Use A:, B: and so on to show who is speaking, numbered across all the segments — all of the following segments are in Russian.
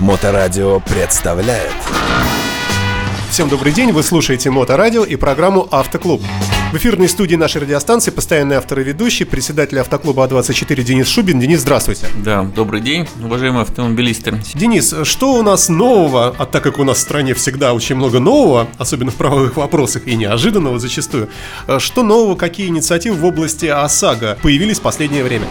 A: Моторадио представляет
B: Всем добрый день, вы слушаете Моторадио и программу «Автоклуб». В эфирной студии нашей радиостанции постоянный автор и ведущий, председатель автоклуба А24 Денис Шубин. Денис, здравствуйте.
C: Да, добрый день, уважаемые автомобилисты.
B: Денис, что у нас нового, а так как у нас в стране всегда очень много нового, особенно в правовых вопросах и неожиданного зачастую, что нового, какие инициативы в области ОСАГО появились в последнее время?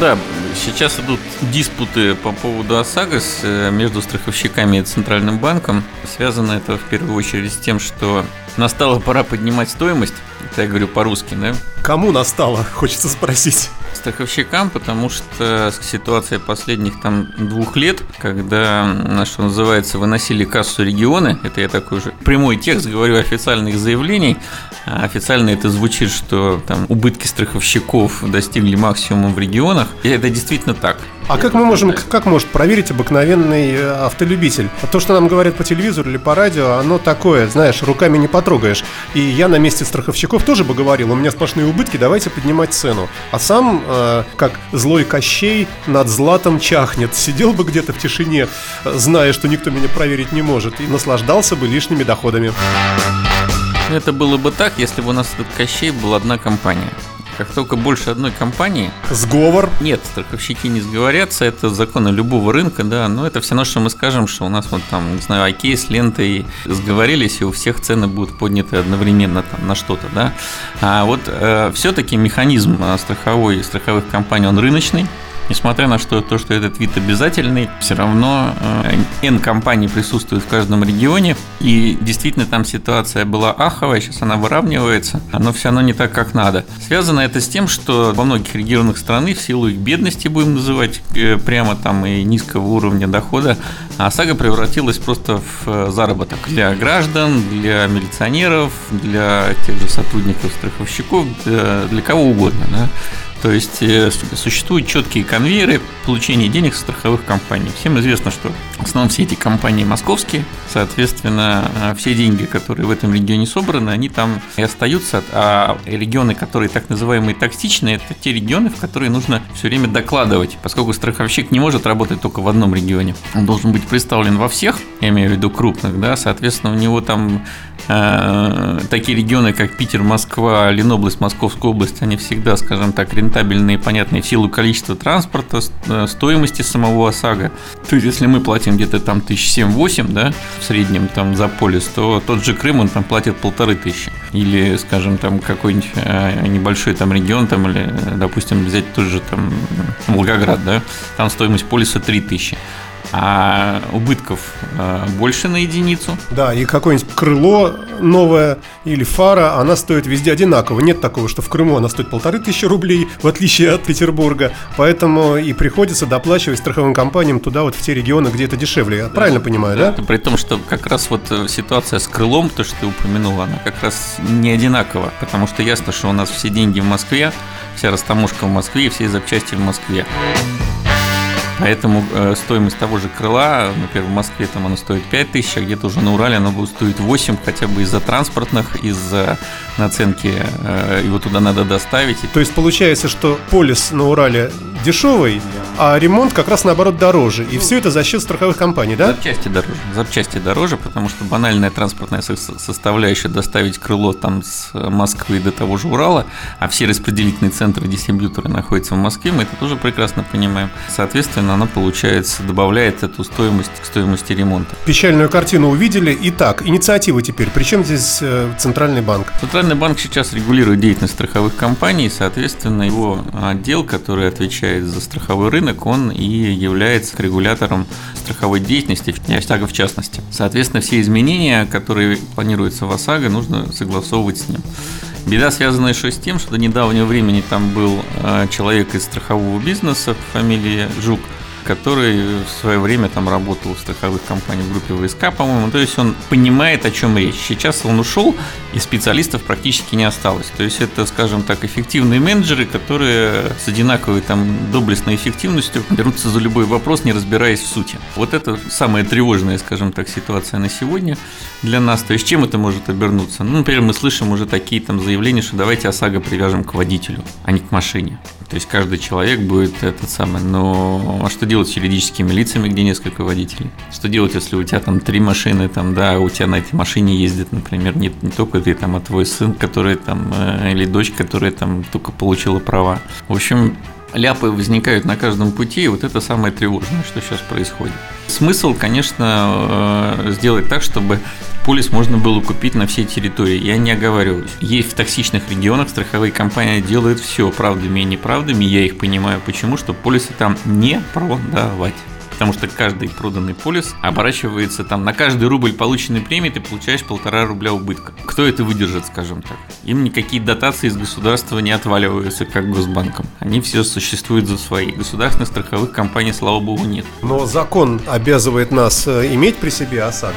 C: Да, сейчас идут диспуты по поводу ОСАГО э, между страховщиками и Центральным банком. Связано это в первую очередь с тем, что настала пора поднимать стоимость. Это я говорю по-русски, да?
B: Кому настало, хочется спросить.
C: Страховщикам, потому что ситуация последних там двух лет, когда, что называется, выносили кассу регионы, это я такой уже прямой текст говорю официальных заявлений, а официально это звучит, что там убытки страховщиков достигли максимума в регионах, и это действительно так.
B: А как мы можем, как может проверить обыкновенный э, автолюбитель? То, что нам говорят по телевизору или по радио, оно такое, знаешь, руками не потрогаешь. И я на месте страховщиков тоже бы говорил, у меня сплошные убытки, давайте поднимать цену. А сам, э, как злой Кощей, над златом чахнет. Сидел бы где-то в тишине, зная, что никто меня проверить не может, и наслаждался бы лишними доходами.
C: Это было бы так, если бы у нас этот Кощей был одна компания. Как только больше одной компании...
B: Сговор?
C: Нет, страховщики не сговорятся, это законы любого рынка, да, но это все равно, что мы скажем, что у нас вот там, не знаю, окей, с лентой сговорились, и у всех цены будут подняты одновременно там, на что-то, да. А вот э, все-таки механизм э, страховой, страховых компаний, он рыночный, Несмотря на что, то, что этот вид обязательный, все равно э, N компаний присутствует в каждом регионе. И действительно там ситуация была аховая, сейчас она выравнивается, но все равно не так, как надо. Связано это с тем, что во многих регионах страны в силу их бедности, будем называть, э, прямо там и низкого уровня дохода, ОСАГО превратилась просто в э, заработок для граждан, для милиционеров, для тех же сотрудников страховщиков, для, для кого угодно. Да? То есть э, существуют четкие конвейеры получения денег со страховых компаний. Всем известно, что в основном все эти компании московские, соответственно, э, все деньги, которые в этом регионе собраны, они там и остаются, а регионы, которые так называемые токсичные, это те регионы, в которые нужно все время докладывать, поскольку страховщик не может работать только в одном регионе. Он должен быть представлен во всех, я имею в виду крупных, да, соответственно, у него там такие регионы, как Питер, Москва, Ленобласть, Московская область, они всегда, скажем так, рентабельные, понятные в силу количества транспорта, э, стоимости самого ОСАГО. То есть, если мы платим где-то там тысяч семь-восемь, да, в среднем там за полис, то тот же Крым, он там платит полторы тысячи. Или, скажем, там какой-нибудь э, небольшой там регион, там, или, допустим, взять тот же там Волгоград, да, там стоимость полиса три тысячи а убытков э, больше на единицу.
B: Да, и какое-нибудь крыло новое или фара, она стоит везде одинаково. Нет такого, что в Крыму она стоит полторы тысячи рублей, в отличие от Петербурга. Поэтому и приходится доплачивать страховым компаниям туда вот в те регионы, где это дешевле. Я да, правильно понимаю, да?
C: да? При том, что как раз вот э, ситуация с крылом, то, что ты упомянул, она как раз не одинакова. Потому что ясно, что у нас все деньги в Москве, вся растаможка в Москве и все запчасти в Москве. Поэтому э, стоимость того же крыла, например, в Москве там оно стоит 5 тысяч, а где-то уже на Урале оно будет стоить 8, хотя бы из-за транспортных, из-за наценки э, его туда надо доставить.
B: То есть получается, что полис на Урале дешевый, а ремонт как раз наоборот дороже. И все это за счет страховых компаний, да?
C: Запчасти дороже. Запчасти дороже, потому что банальная транспортная составляющая доставить крыло там с Москвы до того же Урала, а все распределительные центры дистрибьюторы находятся в Москве, мы это тоже прекрасно понимаем. Соответственно, она получается добавляет эту стоимость к стоимости ремонта.
B: Печальную картину увидели. Итак, инициатива теперь. Причем здесь э, Центральный банк?
C: Центральный банк сейчас регулирует деятельность страховых компаний, соответственно, его отдел, который отвечает за страховой рынок, он и является регулятором страховой деятельности, ОСАГО в частности. Соответственно, все изменения, которые планируются в ОСАГО, нужно согласовывать с ним. Беда связана еще с тем, что до недавнего времени там был э, человек из страхового бизнеса, фамилия Жук, который в свое время там работал в страховых компаниях в группе ВСК, по-моему. То есть он понимает, о чем речь. Сейчас он ушел, и специалистов практически не осталось. То есть это, скажем так, эффективные менеджеры, которые с одинаковой там доблестной эффективностью берутся за любой вопрос, не разбираясь в сути. Вот это самая тревожная, скажем так, ситуация на сегодня для нас. То есть чем это может обернуться? Ну, например, мы слышим уже такие там заявления, что давайте ОСАГО привяжем к водителю, а не к машине. То есть каждый человек будет этот самый. Но а что делать с юридическими лицами, где несколько водителей? Что делать, если у тебя там три машины, там, да, у тебя на этой машине ездит, например, не, не только ты, там, а твой сын, который там, э, или дочь, которая там только получила права. В общем, ляпы возникают на каждом пути, и вот это самое тревожное, что сейчас происходит. Смысл, конечно, э, сделать так, чтобы полис можно было купить на всей территории. Я не оговариваюсь. Есть в токсичных регионах страховые компании делают все правдами и неправдами. Я их понимаю, почему, чтобы полисы там не продавать потому что каждый проданный полис оборачивается там на каждый рубль полученной премии ты получаешь полтора рубля убытка. Кто это выдержит, скажем так? Им никакие дотации из государства не отваливаются, как госбанкам. Они все существуют за свои. Государственных страховых компаний, слава богу, нет.
B: Но закон обязывает нас э, иметь при себе ОСАГО.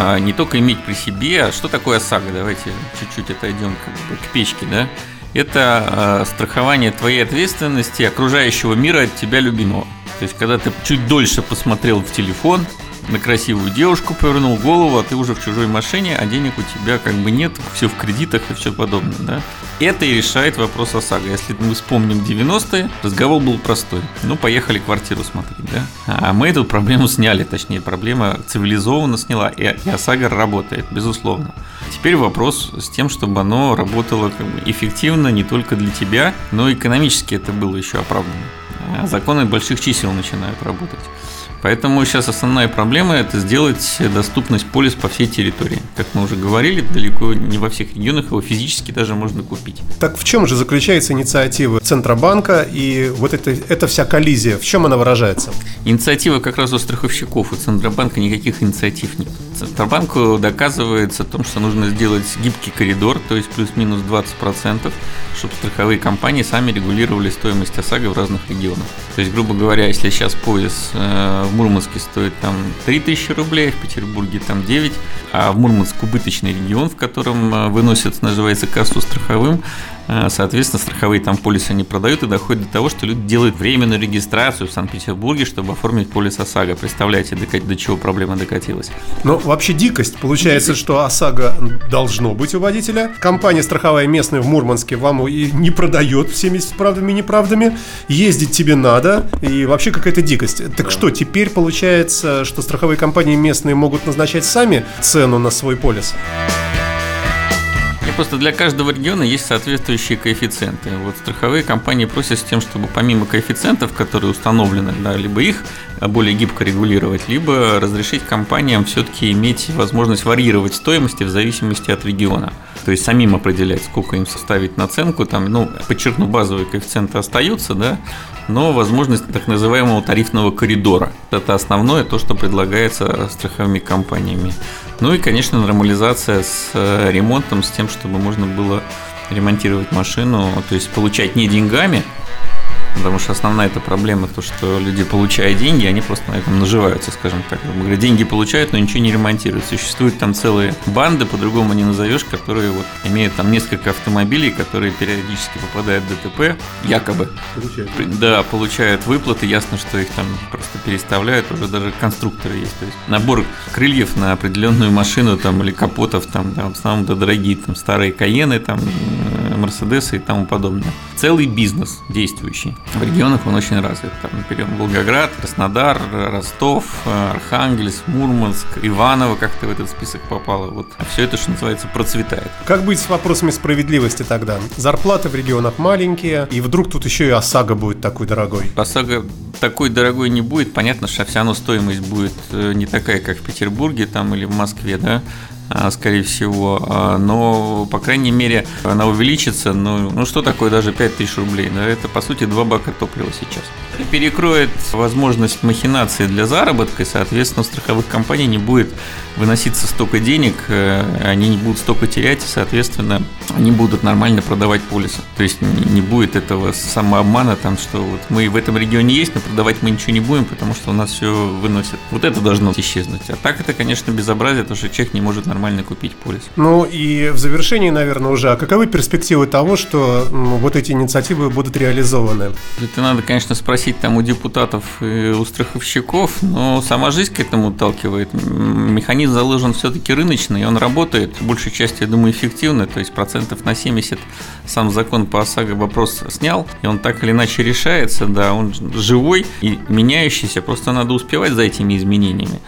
C: А, не только иметь при себе, а что такое ОСАГО? Давайте чуть-чуть отойдем как бы к печке, да? Это э, страхование твоей ответственности окружающего мира от тебя любимого. То есть, когда ты чуть дольше посмотрел в телефон, на красивую девушку повернул голову, а ты уже в чужой машине, а денег у тебя как бы нет, все в кредитах и все подобное, да? Это и решает вопрос ОСАГО. Если мы вспомним 90-е, разговор был простой. Ну, поехали квартиру смотреть, да? А мы эту проблему сняли, точнее, проблема цивилизованно сняла, и, и ОСАГО работает, безусловно. Теперь вопрос с тем, чтобы оно работало как бы эффективно не только для тебя, но экономически это было еще оправдано. А законы больших чисел начинают работать. Поэтому сейчас основная проблема – это сделать доступность полис по всей территории. Как мы уже говорили, далеко не во всех регионах его физически даже можно купить.
B: Так в чем же заключается инициатива Центробанка и вот эта, эта вся коллизия? В чем она выражается?
C: Инициатива как раз у страховщиков. У Центробанка никаких инициатив нет. Центробанку доказывается о том, что нужно сделать гибкий коридор, то есть плюс-минус 20%, чтобы страховые компании сами регулировали стоимость ОСАГО в разных регионах. То есть, грубо говоря, если сейчас пояс э, в Мурманске стоит там 3000 рублей, в Петербурге там 9, а в Мурманск убыточный регион, в котором э, выносят, называется, кассу страховым, э, соответственно, страховые там полисы не продают и доходит до того, что люди делают временную регистрацию в Санкт-Петербурге, чтобы оформить полис ОСАГО. Представляете, до, до чего проблема докатилась?
B: Ну, вообще дикость. Получается, что ОСАГО должно быть у водителя. Компания страховая местная в Мурманске вам и не продает всеми правдами и неправдами. Ездить тебе надо. И вообще какая-то дикость. Так да. что, теперь получается, что страховые компании местные могут назначать сами цену на свой полис?
C: И просто для каждого региона есть соответствующие коэффициенты. Вот страховые компании просят с тем, чтобы помимо коэффициентов, которые установлены, да, либо их более гибко регулировать, либо разрешить компаниям все-таки иметь возможность варьировать стоимости в зависимости от региона. То есть самим определять, сколько им составить наценку, там, ну, подчеркну, базовые коэффициенты остаются, да, но возможность так называемого тарифного коридора. Это основное, то, что предлагается страховыми компаниями. Ну и, конечно, нормализация с э, ремонтом, с тем, чтобы можно было ремонтировать машину, то есть получать не деньгами, Потому что основная эта проблема, то, что люди, получая деньги, они просто на этом наживаются, скажем так. Говоря, деньги получают, но ничего не ремонтируют. Существуют там целые банды, по-другому не назовешь, которые вот имеют там несколько автомобилей, которые периодически попадают в ДТП, якобы. Получают. Да, получают выплаты. Ясно, что их там просто переставляют. Уже даже конструкторы есть. То есть набор крыльев на определенную машину там или капотов там, основном да, дорогие там старые Каены, там э, Мерседесы и тому подобное. Целый бизнес действующий. В регионах он очень развит. Там берем Волгоград, Краснодар, Ростов, Архангельск, Мурманск, Иваново как-то в этот список попало. Вот все это, что называется, процветает.
B: Как быть с вопросами справедливости тогда? Зарплаты в регионах маленькие, и вдруг тут еще и ОСАГО будет такой дорогой.
C: ОСАГО такой дорогой не будет. Понятно, что все равно стоимость будет э, не такая, как в Петербурге там или в Москве, да. А, скорее всего. А, но, по крайней мере, она увеличится. Ну, ну что такое даже 5000 рублей? Это, по сути, два бака топлива сейчас. Перекроет возможность махинации для заработка, и, соответственно, у страховых компаний не будет выноситься столько денег, э, они не будут столько терять, и, соответственно, они будут нормально продавать полисы. То есть не будет этого самообмана, там, что вот мы в этом регионе есть, но продавать мы ничего не будем, потому что у нас все выносят. Вот это должно исчезнуть. А так это, конечно, безобразие, потому что человек не может нормально купить полис.
B: Ну и в завершении, наверное, уже, а каковы перспективы того, что вот эти инициативы будут реализованы?
C: Это надо, конечно, спросить спросить там у депутатов и у страховщиков, но сама жизнь к этому отталкивает. Механизм заложен все-таки рыночный, и он работает, большей частью, я думаю, эффективно, то есть процентов на 70 сам закон по ОСАГО вопрос снял, и он так или иначе решается, да, он живой и меняющийся, просто надо успевать за этими изменениями.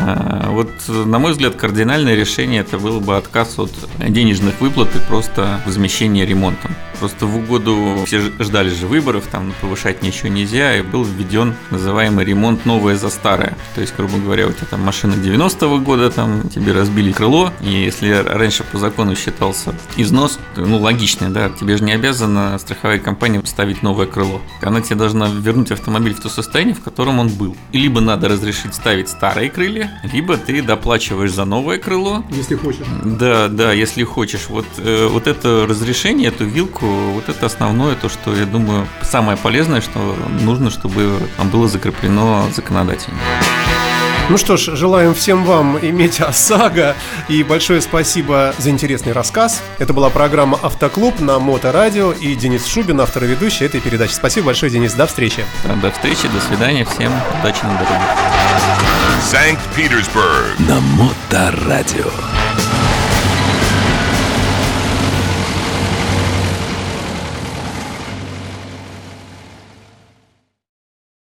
C: А, вот, на мой взгляд, кардинальное решение это было бы отказ от денежных выплат и просто возмещение ремонтом. Просто в угоду все ждали же выборов, там повышать ничего нельзя, и был введен называемый ремонт новое за старое. То есть, грубо говоря, у тебя там машина 90-го года, там тебе разбили крыло, и если раньше по закону считался износ, ну, логичный, да, тебе же не обязана страховая компания ставить новое крыло. Она тебе должна вернуть автомобиль в то состояние, в котором он был. И либо надо разрешить ставить старые крылья, либо ты доплачиваешь за новое крыло.
B: Если хочешь.
C: Да, да, если хочешь. Вот, э, вот это разрешение, эту вилку вот это основное, то, что я думаю, самое полезное, что нужно, чтобы было закреплено законодательно.
B: Ну что ж, желаем всем вам иметь ОСАГО и большое спасибо за интересный рассказ. Это была программа «Автоклуб» на Моторадио и Денис Шубин, автор и ведущий этой передачи. Спасибо большое, Денис, до встречи.
C: До встречи, до свидания, всем удачи на дороге.
A: Санкт-Петербург на Моторадио.